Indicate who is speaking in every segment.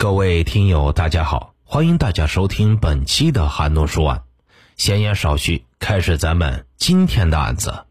Speaker 1: 各位听友，大家好，欢迎大家收听本期的韩诺说案。闲言少叙，开始咱们今天的案子。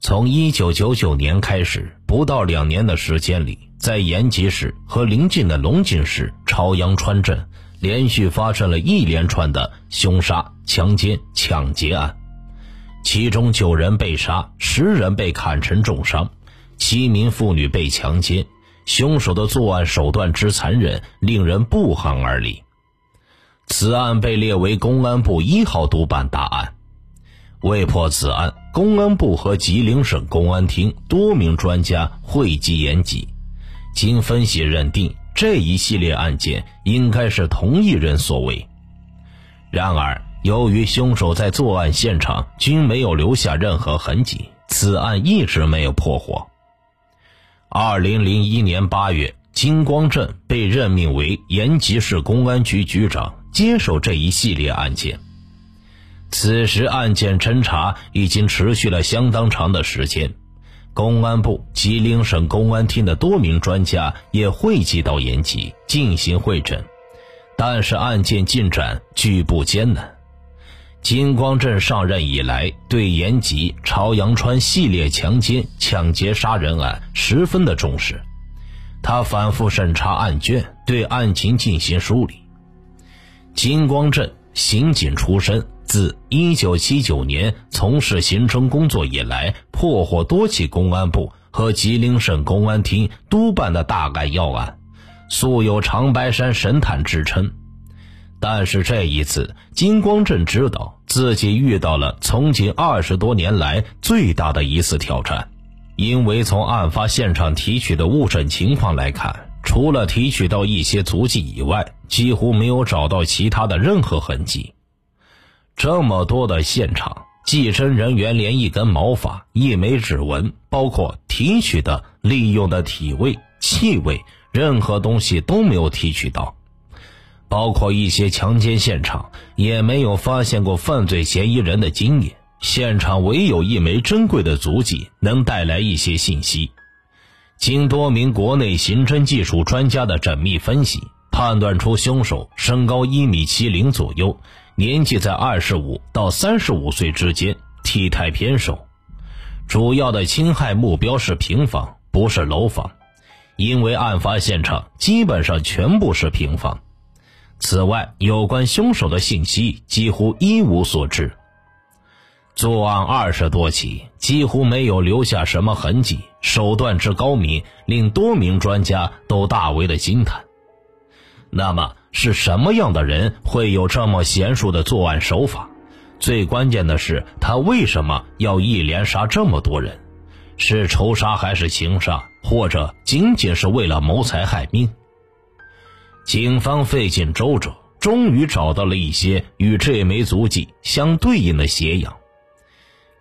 Speaker 1: 从一九九九年开始，不到两年的时间里，在延吉市和邻近的龙井市朝阳川镇，连续发生了一连串的凶杀、强奸、抢劫案，其中九人被杀，十人被砍成重伤，七名妇女被强奸。凶手的作案手段之残忍，令人不寒而栗。此案被列为公安部一号督办大案。为破此案，公安部和吉林省公安厅多名专家汇集研集，经分析认定，这一系列案件应该是同一人所为。然而，由于凶手在作案现场均没有留下任何痕迹，此案一直没有破获。二零零一年八月，金光镇被任命为延吉市公安局局长，接手这一系列案件。此时，案件侦查已经持续了相当长的时间，公安部、吉林省公安厅的多名专家也汇集到延吉进行会诊，但是案件进展举步艰难。金光镇上任以来，对延吉朝阳川系列强奸、抢劫杀人案十分的重视。他反复审查案卷，对案情进行梳理。金光镇刑警出身，自1979年从事刑侦工作以来，破获多起公安部和吉林省公安厅督办的大案要案，素有“长白山神探”之称。但是这一次，金光镇知道自己遇到了从警二十多年来最大的一次挑战，因为从案发现场提取的物证情况来看，除了提取到一些足迹以外，几乎没有找到其他的任何痕迹。这么多的现场，计侦人员连一根毛发、一枚指纹，包括提取的、利用的体味、气味，任何东西都没有提取到。包括一些强奸现场也没有发现过犯罪嫌疑人的经验，现场唯有一枚珍贵的足迹能带来一些信息。经多名国内刑侦技术专家的缜密分析，判断出凶手身高一米七零左右，年纪在二十五到三十五岁之间，体态偏瘦。主要的侵害目标是平房，不是楼房，因为案发现场基本上全部是平房。此外，有关凶手的信息几乎一无所知。作案二十多起，几乎没有留下什么痕迹，手段之高明，令多名专家都大为的惊叹。那么，是什么样的人会有这么娴熟的作案手法？最关键的是，他为什么要一连杀这么多人？是仇杀还是情杀？或者仅仅是为了谋财害命？警方费尽周折，终于找到了一些与这枚足迹相对应的鞋样。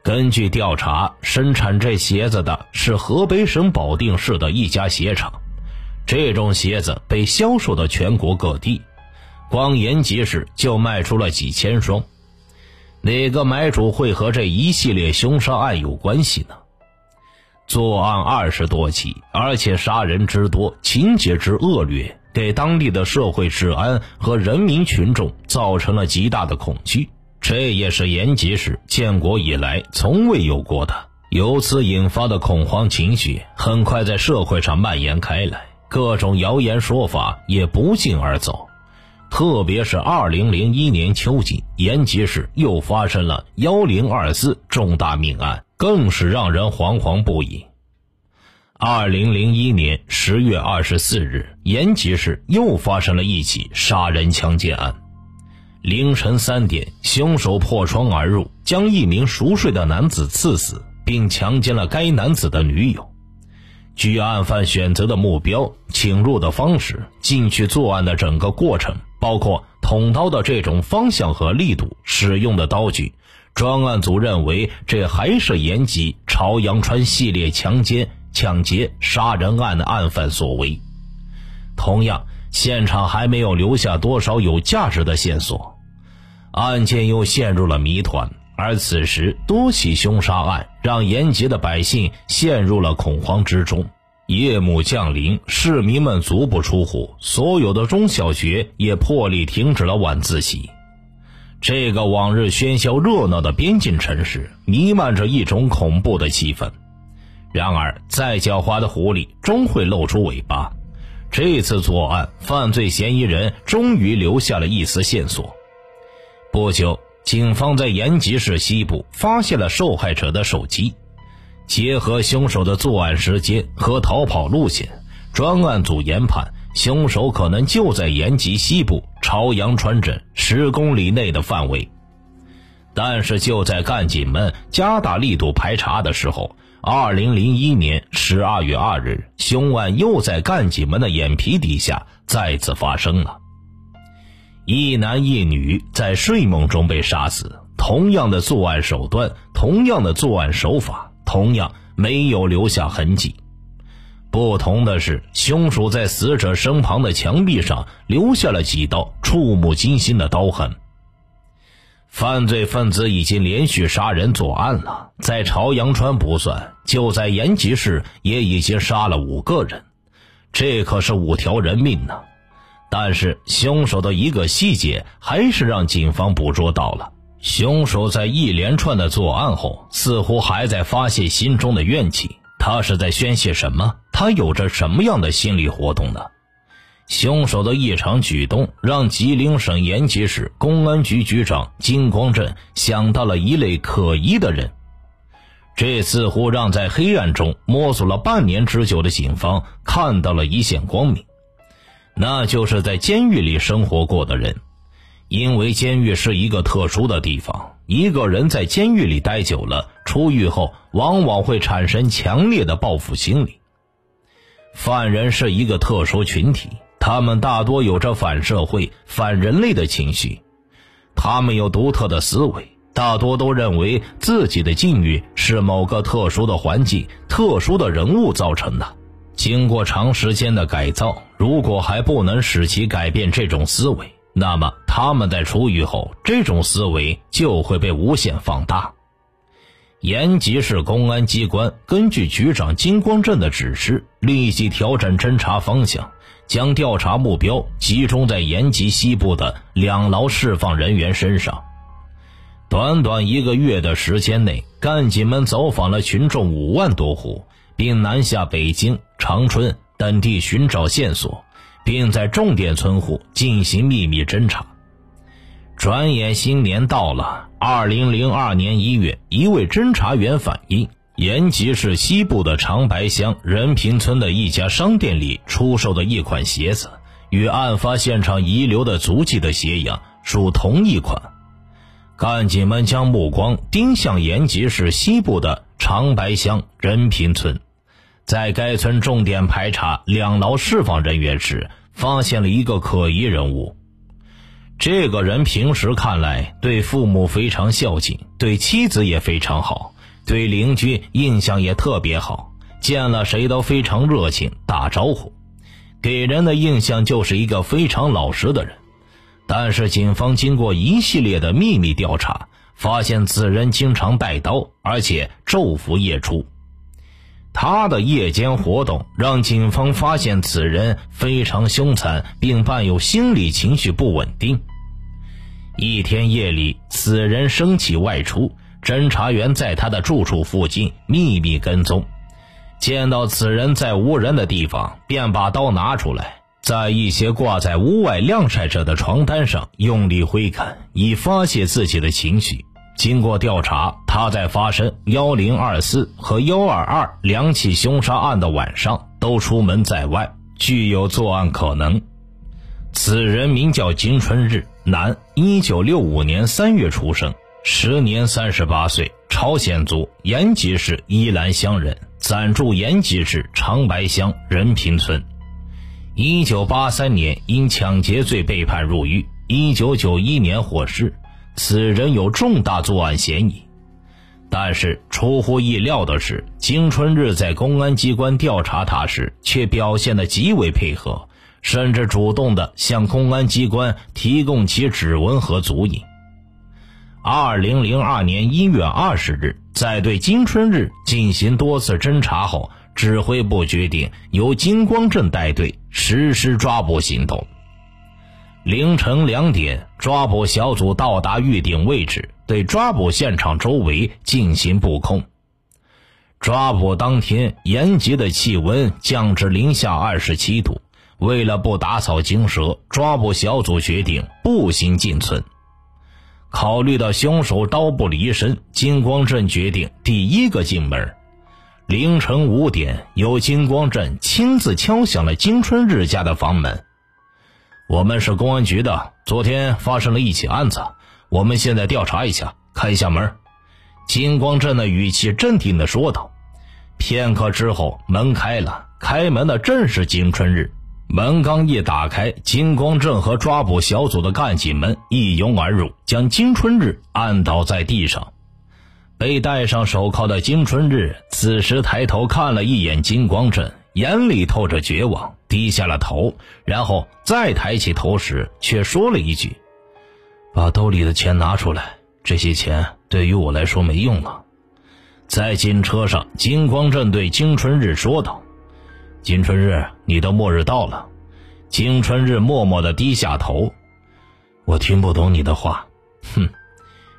Speaker 1: 根据调查，生产这鞋子的是河北省保定市的一家鞋厂，这种鞋子被销售到全国各地，光延吉市就卖出了几千双。哪个买主会和这一系列凶杀案有关系呢？作案二十多起，而且杀人之多，情节之恶劣。给当地的社会治安和人民群众造成了极大的恐惧，这也是延吉市建国以来从未有过的。由此引发的恐慌情绪很快在社会上蔓延开来，各种谣言说法也不胫而走。特别是2001年秋季，延吉市又发生了1024重大命案，更是让人惶惶不已。二零零一年十月二十四日，延吉市又发生了一起杀人强奸案。凌晨三点，凶手破窗而入，将一名熟睡的男子刺死，并强奸了该男子的女友。据案犯选择的目标、侵入的方式、进去作案的整个过程，包括捅刀的这种方向和力度、使用的刀具，专案组认为这还是延吉朝阳川系列强奸。抢劫杀人案的案犯所为，同样，现场还没有留下多少有价值的线索，案件又陷入了谜团。而此时，多起凶杀案让延吉的百姓陷入了恐慌之中。夜幕降临，市民们足不出户，所有的中小学也破例停止了晚自习。这个往日喧嚣热闹的边境城市，弥漫着一种恐怖的气氛。然而，再狡猾的狐狸终会露出尾巴。这次作案，犯罪嫌疑人终于留下了一丝线索。不久，警方在延吉市西部发现了受害者的手机。结合凶手的作案时间和逃跑路线，专案组研判，凶手可能就在延吉西部朝阳川镇十公里内的范围。但是，就在干警们加大力度排查的时候，二零零一年十二月二日，凶案又在干警们的眼皮底下再次发生了。一男一女在睡梦中被杀死，同样的作案手段，同样的作案手法。同样没有留下痕迹，不同的是，凶手在死者身旁的墙壁上留下了几道触目惊心的刀痕。犯罪分子已经连续杀人作案了，在朝阳川不算，就在延吉市也已经杀了五个人，这可是五条人命呢。但是凶手的一个细节还是让警方捕捉到了。凶手在一连串的作案后，似乎还在发泄心中的怨气。他是在宣泄什么？他有着什么样的心理活动呢？凶手的异常举动让吉林省延吉市公安局局长金光镇想到了一类可疑的人。这似乎让在黑暗中摸索了半年之久的警方看到了一线光明，那就是在监狱里生活过的人。因为监狱是一个特殊的地方，一个人在监狱里待久了，出狱后往往会产生强烈的报复心理。犯人是一个特殊群体，他们大多有着反社会、反人类的情绪，他们有独特的思维，大多都认为自己的境遇是某个特殊的环境、特殊的人物造成的。经过长时间的改造，如果还不能使其改变这种思维。那么他们在出狱后，这种思维就会被无限放大。延吉市公安机关根据局长金光镇的指示，立即调整侦查方向，将调查目标集中在延吉西部的两劳释放人员身上。短短一个月的时间内，干警们走访了群众五万多户，并南下北京、长春等地寻找线索。并在重点村户进行秘密侦查。转眼新年到了，二零零二年一月，一位侦查员反映，延吉市西部的长白乡仁平村的一家商店里出售的一款鞋子，与案发现场遗留的足迹的鞋样属同一款。干警们将目光盯向延吉市西部的长白乡仁平村。在该村重点排查两劳释放人员时，发现了一个可疑人物。这个人平时看来对父母非常孝敬，对妻子也非常好，对邻居印象也特别好，见了谁都非常热情打招呼，给人的印象就是一个非常老实的人。但是警方经过一系列的秘密调查，发现此人经常带刀，而且昼伏夜出。他的夜间活动让警方发现此人非常凶残，并伴有心理情绪不稳定。一天夜里，此人升起外出，侦查员在他的住处附近秘密跟踪，见到此人在无人的地方，便把刀拿出来，在一些挂在屋外晾晒着的床单上用力挥砍，以发泄自己的情绪。经过调查，他在发生幺零二四和幺二二两起凶杀案的晚上都出门在外，具有作案可能。此人名叫金春日，男，一九六五年三月出生，时年三十八岁，朝鲜族，延吉市依兰乡人，暂住延吉市长白乡仁平村。一九八三年因抢劫罪被判入狱，一九九一年获释。此人有重大作案嫌疑，但是出乎意料的是，金春日在公安机关调查他时，却表现得极为配合，甚至主动的向公安机关提供其指纹和足印。二零零二年一月二十日，在对金春日进行多次侦查后，指挥部决定由金光镇带队实施抓捕行动。凌晨两点，抓捕小组到达预定位置，对抓捕现场周围进行布控。抓捕当天，延吉的气温降至零下二十七度。为了不打草惊蛇，抓捕小组决定步行进村。考虑到凶手刀不离身，金光镇决定第一个进门。凌晨五点，由金光镇亲自敲响了金春日家的房门。我们是公安局的，昨天发生了一起案子，我们现在调查一下，开一下门。金光镇的语气镇定地说道。片刻之后，门开了，开门的正是金春日。门刚一打开，金光镇和抓捕小组的干警们一拥而入，将金春日按倒在地上。被戴上手铐的金春日此时抬头看了一眼金光镇，眼里透着绝望，低下了头，然后再抬起头时，却说了一句：“把兜里的钱拿出来，这些钱对于我来说没用了。”在警车上，金光镇对金春日说道。金春日，你的末日到了。金春日默默的低下头。我听不懂你的话，哼，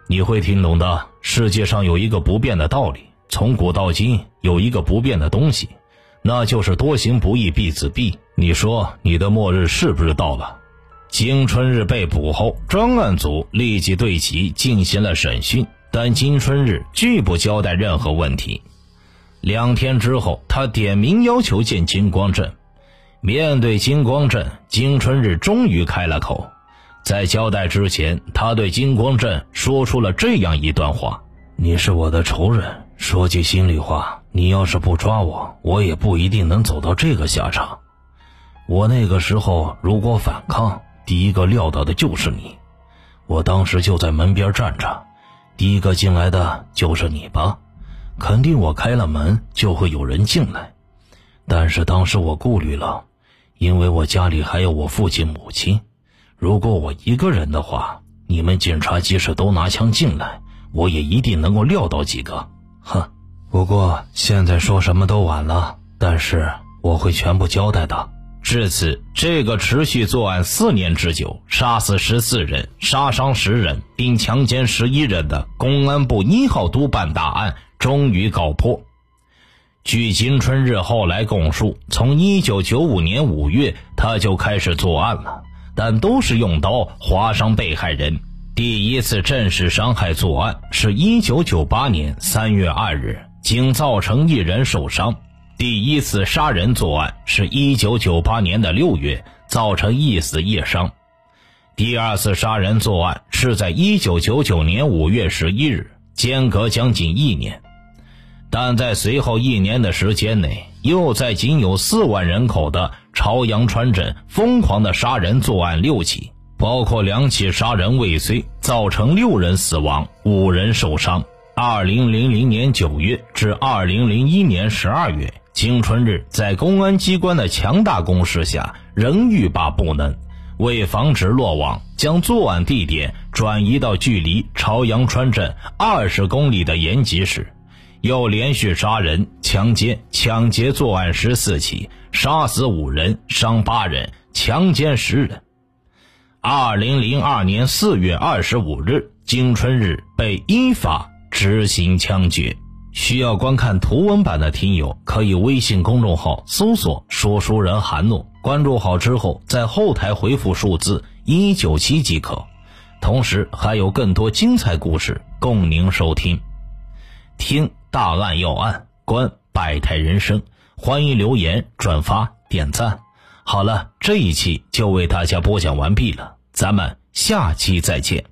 Speaker 1: 你会听懂的。世界上有一个不变的道理，从古到今有一个不变的东西，那就是多行不义必自毙。你说你的末日是不是到了？金春日被捕后，专案组立即对其进行了审讯，但金春日拒不交代任何问题。两天之后，他点名要求见金光镇。面对金光镇，金春日终于开了口。在交代之前，他对金光镇说出了这样一段话：“你是我的仇人，说句心里话，你要是不抓我，我也不一定能走到这个下场。我那个时候如果反抗，第一个撂倒的就是你。我当时就在门边站着，第一个进来的就是你吧。”肯定我开了门就会有人进来，但是当时我顾虑了，因为我家里还有我父亲母亲。如果我一个人的话，你们警察即使都拿枪进来，我也一定能够撂倒几个。哼！不过现在说什么都晚了，但是我会全部交代的。至此，这个持续作案四年之久、杀死十四人、杀伤十人并强奸十一人的公安部一号督办大案。终于告破。据金春日后来供述，从一九九五年五月他就开始作案了，但都是用刀划伤被害人。第一次正式伤害作案是一九九八年三月二日，仅造成一人受伤。第一次杀人作案是一九九八年的六月，造成一死一伤。第二次杀人作案是在一九九九年五月十一日，间隔将近一年。但在随后一年的时间内，又在仅有四万人口的朝阳川镇疯狂的杀人作案六起，包括两起杀人未遂，造成六人死亡、五人受伤。二零零零年九月至二零零一年十二月，金春日在公安机关的强大攻势下，仍欲罢不能。为防止落网，将作案地点转移到距离朝阳川镇二十公里的延吉市。又连续杀人、强奸、抢劫作案十四起，杀死五人，伤八人，强奸十人。二零零二年四月二十五日，金春日被依法执行枪决。需要观看图文版的听友，可以微信公众号搜索“说书人韩诺”，关注好之后，在后台回复数字一九七即可。同时，还有更多精彩故事供您收听。听。大案要案，观百态人生，欢迎留言、转发、点赞。好了，这一期就为大家播讲完毕了，咱们下期再见。